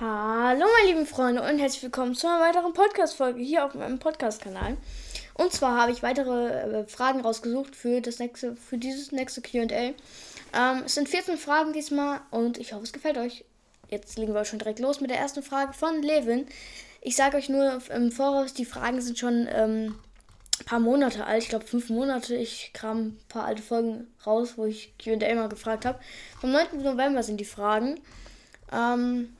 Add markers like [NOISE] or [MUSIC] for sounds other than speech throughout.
Hallo meine lieben Freunde und herzlich willkommen zu einer weiteren Podcast-Folge hier auf meinem Podcast-Kanal. Und zwar habe ich weitere äh, Fragen rausgesucht für das nächste, für dieses nächste QA. Ähm, es sind 14 Fragen diesmal und ich hoffe, es gefällt euch. Jetzt legen wir schon direkt los mit der ersten Frage von Levin. Ich sage euch nur im Voraus, die Fragen sind schon ähm, ein paar Monate alt. Ich glaube fünf Monate. Ich kram ein paar alte Folgen raus, wo ich QA mal gefragt habe. Vom 9. November sind die Fragen. Ähm,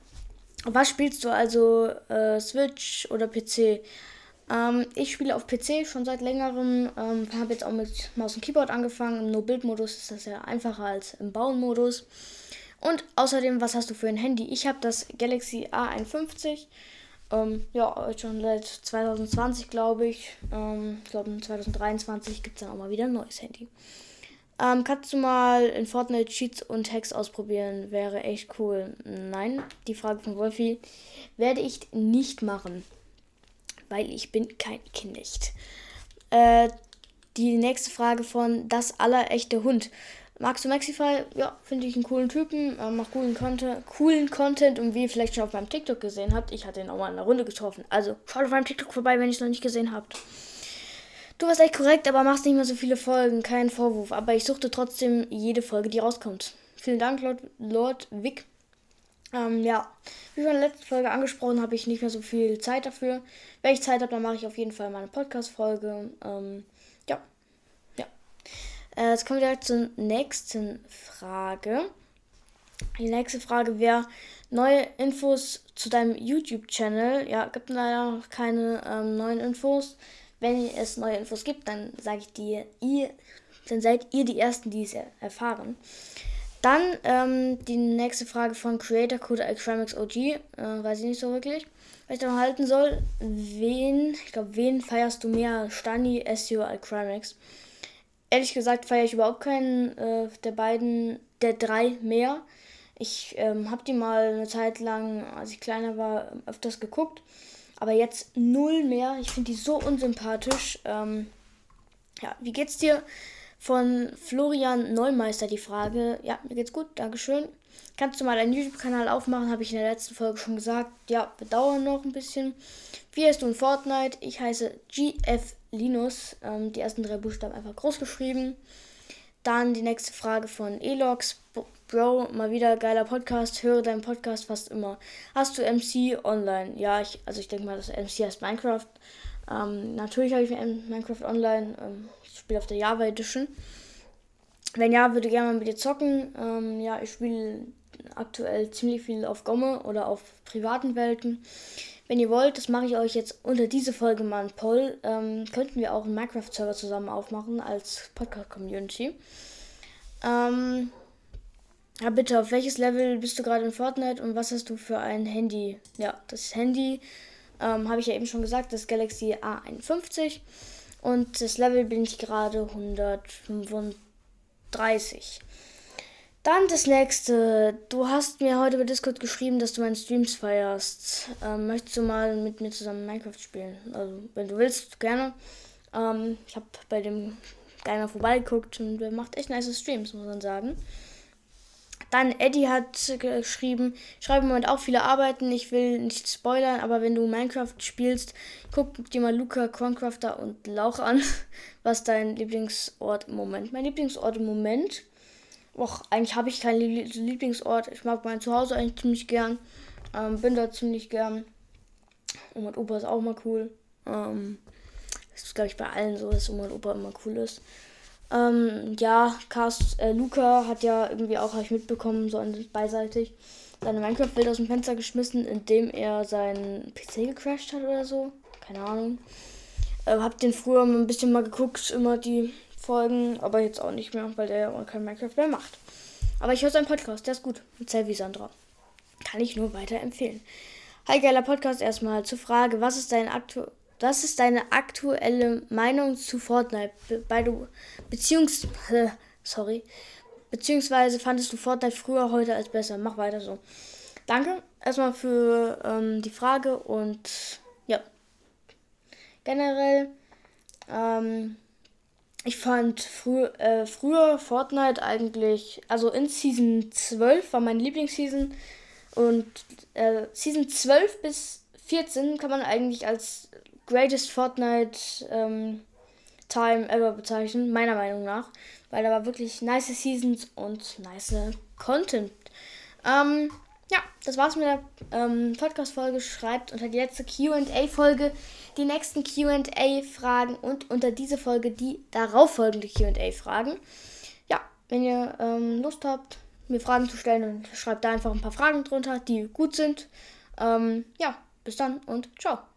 was spielst du also? Äh, Switch oder PC? Ähm, ich spiele auf PC schon seit längerem. Ähm, habe jetzt auch mit Maus und Keyboard angefangen. Im No-Build-Modus ist das ja einfacher als im Bauen-Modus. Und außerdem, was hast du für ein Handy? Ich habe das Galaxy A51. Ähm, ja, schon seit 2020, glaube ich. Ähm, ich glaube, 2023 gibt es dann auch mal wieder ein neues Handy. Ähm, kannst du mal in Fortnite Cheats und Hacks ausprobieren? Wäre echt cool. Nein, die Frage von Wolfi werde ich nicht machen, weil ich bin kein Knecht. Äh, die nächste Frage von das allerechte Hund. Magst du Maxify? Ja, finde ich einen coolen Typen, äh, macht coolen Content, coolen Content und wie ihr vielleicht schon auf meinem TikTok gesehen habt, ich hatte ihn auch mal in einer Runde getroffen. Also schaut auf meinem TikTok vorbei, wenn ihr es noch nicht gesehen habt. Du warst echt korrekt, aber machst nicht mehr so viele Folgen. Kein Vorwurf. Aber ich suchte trotzdem jede Folge, die rauskommt. Vielen Dank, Lord, Lord Vic. Ähm, ja, wie schon in der letzten Folge angesprochen, habe ich nicht mehr so viel Zeit dafür. Wenn ich Zeit habe, dann mache ich auf jeden Fall meine Podcast-Folge. Ähm, ja. Ja. Äh, jetzt kommen wir direkt zur nächsten Frage. Die nächste Frage wäre neue Infos zu deinem YouTube-Channel. Ja, gibt leider keine ähm, neuen Infos. Wenn es neue Infos gibt, dann sage ich dir, ihr, dann seid ihr die Ersten, die es erfahren. Dann ähm, die nächste Frage von Creator Code Acramics OG. Äh, weiß ich nicht so wirklich, was ich da halten soll. Wen, ich glaube, wen feierst du mehr? Stani, SEO, Acramics? Ehrlich gesagt feiere ich überhaupt keinen äh, der beiden, der drei mehr. Ich ähm, habe die mal eine Zeit lang, als ich kleiner war, öfters geguckt. Aber jetzt null mehr. Ich finde die so unsympathisch. Ähm, ja, wie geht's dir? Von Florian Neumeister die Frage. Ja, mir geht's gut, Dankeschön. Kannst du mal einen YouTube-Kanal aufmachen? Habe ich in der letzten Folge schon gesagt. Ja, bedauern noch ein bisschen. Wie heißt du in Fortnite? Ich heiße GF Linus. Ähm, die ersten drei Buchstaben einfach groß geschrieben. Dann die nächste Frage von Elox. Bro, mal wieder geiler Podcast. Höre deinen Podcast fast immer. Hast du MC online? Ja, ich, also ich denke mal, das MC heißt Minecraft. Ähm, natürlich habe ich Minecraft online. Ähm, ich spiele auf der Java Edition. Wenn ja, würde ich gerne mal mit dir zocken. Ähm, ja, ich spiele aktuell ziemlich viel auf Gomme oder auf privaten Welten. Wenn ihr wollt, das mache ich euch jetzt unter diese Folge mal ein Poll. Ähm, könnten wir auch einen Minecraft-Server zusammen aufmachen als Podcast-Community. Ähm, ja, bitte, auf welches Level bist du gerade in Fortnite und was hast du für ein Handy? Ja, das Handy ähm, habe ich ja eben schon gesagt, das Galaxy A51. Und das Level bin ich gerade 135. Dann das nächste. Du hast mir heute bei Discord geschrieben, dass du meinen Streams feierst. Ähm, möchtest du mal mit mir zusammen Minecraft spielen? Also, wenn du willst, gerne. Ähm, ich habe bei dem Geiler vorbeigeguckt und der macht echt nice Streams, muss man sagen. Dann Eddie hat geschrieben, ich schreibe im Moment auch viele Arbeiten, ich will nicht spoilern, aber wenn du Minecraft spielst, guck dir mal Luca, Corncrafter und Lauch an. [LAUGHS] Was dein Lieblingsort im Moment? Mein Lieblingsort im Moment? Och, eigentlich habe ich keinen Lieblingsort. Ich mag mein Zuhause eigentlich ziemlich gern. Ähm, bin da ziemlich gern. Und mein Opa ist auch mal cool. Ähm, das ist, glaube ich, bei allen so, dass Oma und Opa immer cool ist. Ähm, ja, Cast, äh, Luca hat ja irgendwie auch, habe ich mitbekommen, so beiseitig, seine Minecraft-Welt aus dem Fenster geschmissen, indem er seinen PC gecrashed hat oder so. Keine Ahnung. Äh, hab den früher ein bisschen mal geguckt, immer die Folgen, aber jetzt auch nicht mehr, weil der ja kein Minecraft mehr macht. Aber ich höre seinen Podcast, der ist gut. Mit Selvi Sandra. Kann ich nur weiterempfehlen. Hi, geiler Podcast. Erstmal zur Frage, was ist dein aktu was ist deine aktuelle Meinung zu Fortnite? Bei du Beziehungs [LAUGHS] sorry. Beziehungsweise fandest du Fortnite früher heute als besser? Mach weiter so. Danke erstmal für ähm, die Frage und ja. Generell, ähm, ich fand frü äh, früher Fortnite eigentlich, also in Season 12 war meine Lieblingsseason Und äh, Season 12 bis 14 kann man eigentlich als greatest Fortnite ähm, Time ever bezeichnen, meiner Meinung nach. Weil da war wirklich nice Seasons und nice Content. Ähm, ja, das war's mit der ähm, Podcast-Folge. Schreibt unter die letzte QA-Folge die nächsten QA-Fragen und unter diese Folge die darauffolgende QA-Fragen. Ja, wenn ihr ähm, Lust habt, mir Fragen zu stellen, dann schreibt da einfach ein paar Fragen drunter, die gut sind. Ähm, ja, bis dann und ciao.